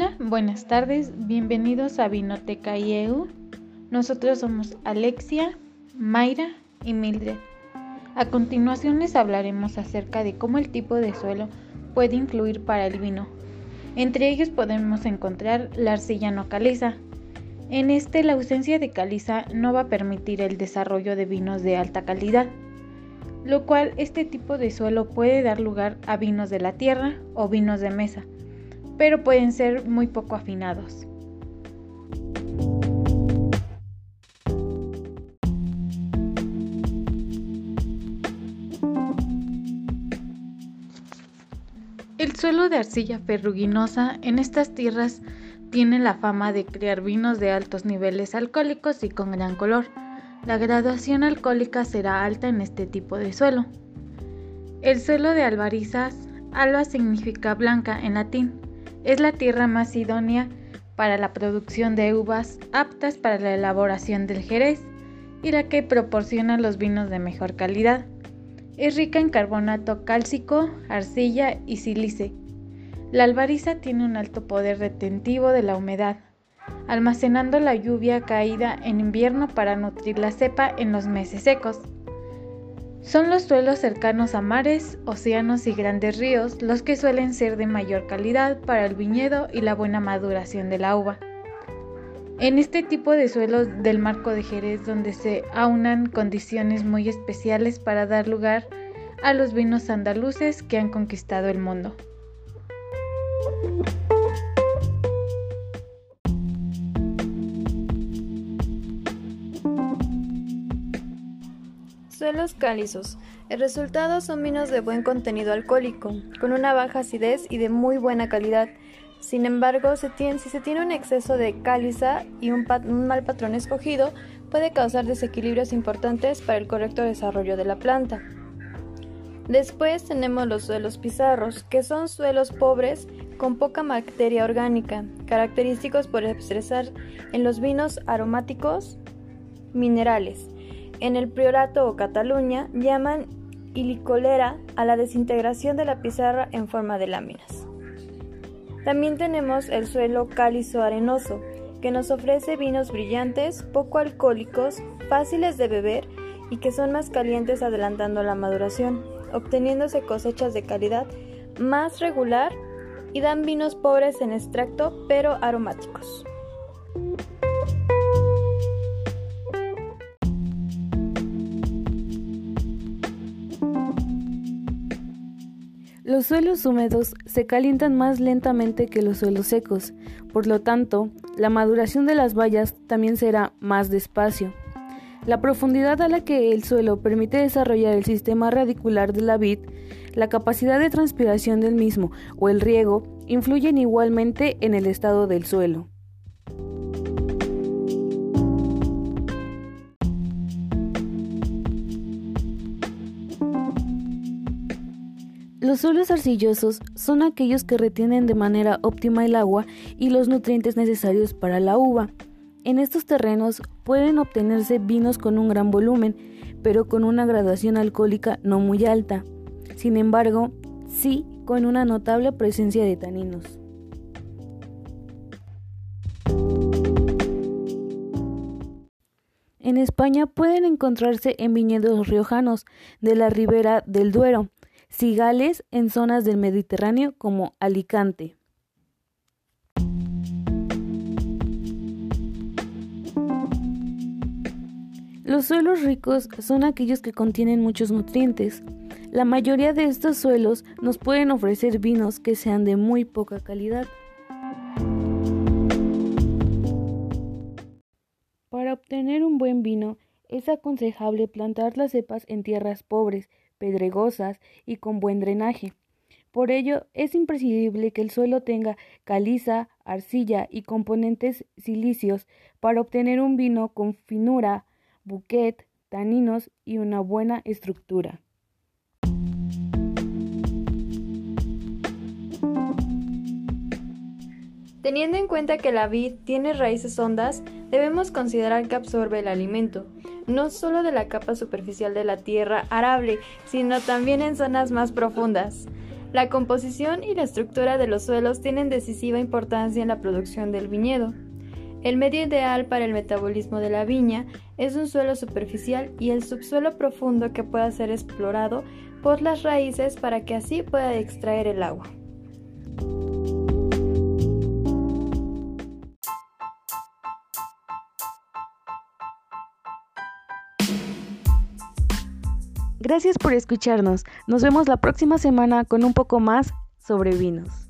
Hola, buenas tardes, bienvenidos a Vinoteca IEU. Nosotros somos Alexia, Mayra y Mildred. A continuación les hablaremos acerca de cómo el tipo de suelo puede influir para el vino. Entre ellos podemos encontrar la arcilla no caliza. En este la ausencia de caliza no va a permitir el desarrollo de vinos de alta calidad, lo cual este tipo de suelo puede dar lugar a vinos de la tierra o vinos de mesa pero pueden ser muy poco afinados. El suelo de arcilla ferruginosa en estas tierras tiene la fama de crear vinos de altos niveles alcohólicos y con gran color. La graduación alcohólica será alta en este tipo de suelo. El suelo de albarizas, alba significa blanca en latín, es la tierra más idónea para la producción de uvas aptas para la elaboración del jerez y la que proporciona los vinos de mejor calidad. Es rica en carbonato cálcico, arcilla y sílice. La albariza tiene un alto poder retentivo de la humedad, almacenando la lluvia caída en invierno para nutrir la cepa en los meses secos. Son los suelos cercanos a mares, océanos y grandes ríos los que suelen ser de mayor calidad para el viñedo y la buena maduración de la uva. En este tipo de suelos del marco de Jerez donde se aunan condiciones muy especiales para dar lugar a los vinos andaluces que han conquistado el mundo. Suelos calizos. El resultado son vinos de buen contenido alcohólico, con una baja acidez y de muy buena calidad. Sin embargo, si se tiene un exceso de cáliza y un, un mal patrón escogido, puede causar desequilibrios importantes para el correcto desarrollo de la planta. Después tenemos los suelos pizarros, que son suelos pobres con poca materia orgánica, característicos por expresar en los vinos aromáticos minerales en el Priorato o Cataluña llaman ilicolera a la desintegración de la pizarra en forma de láminas. También tenemos el suelo cálizo arenoso, que nos ofrece vinos brillantes, poco alcohólicos, fáciles de beber y que son más calientes adelantando la maduración, obteniéndose cosechas de calidad más regular y dan vinos pobres en extracto pero aromáticos. Los suelos húmedos se calientan más lentamente que los suelos secos, por lo tanto, la maduración de las bayas también será más despacio. La profundidad a la que el suelo permite desarrollar el sistema radicular de la vid, la capacidad de transpiración del mismo o el riego influyen igualmente en el estado del suelo. Los suelos arcillosos son aquellos que retienen de manera óptima el agua y los nutrientes necesarios para la uva. En estos terrenos pueden obtenerse vinos con un gran volumen, pero con una graduación alcohólica no muy alta. Sin embargo, sí con una notable presencia de taninos. En España pueden encontrarse en viñedos riojanos de la ribera del Duero, cigales en zonas del Mediterráneo como Alicante. Los suelos ricos son aquellos que contienen muchos nutrientes. La mayoría de estos suelos nos pueden ofrecer vinos que sean de muy poca calidad. Para obtener un buen vino es aconsejable plantar las cepas en tierras pobres, pedregosas y con buen drenaje. Por ello, es imprescindible que el suelo tenga caliza, arcilla y componentes silicios para obtener un vino con finura, buquet, taninos y una buena estructura. Teniendo en cuenta que la vid tiene raíces hondas, debemos considerar que absorbe el alimento, no solo de la capa superficial de la tierra arable, sino también en zonas más profundas. La composición y la estructura de los suelos tienen decisiva importancia en la producción del viñedo. El medio ideal para el metabolismo de la viña es un suelo superficial y el subsuelo profundo que pueda ser explorado por las raíces para que así pueda extraer el agua. Gracias por escucharnos. Nos vemos la próxima semana con un poco más sobre vinos.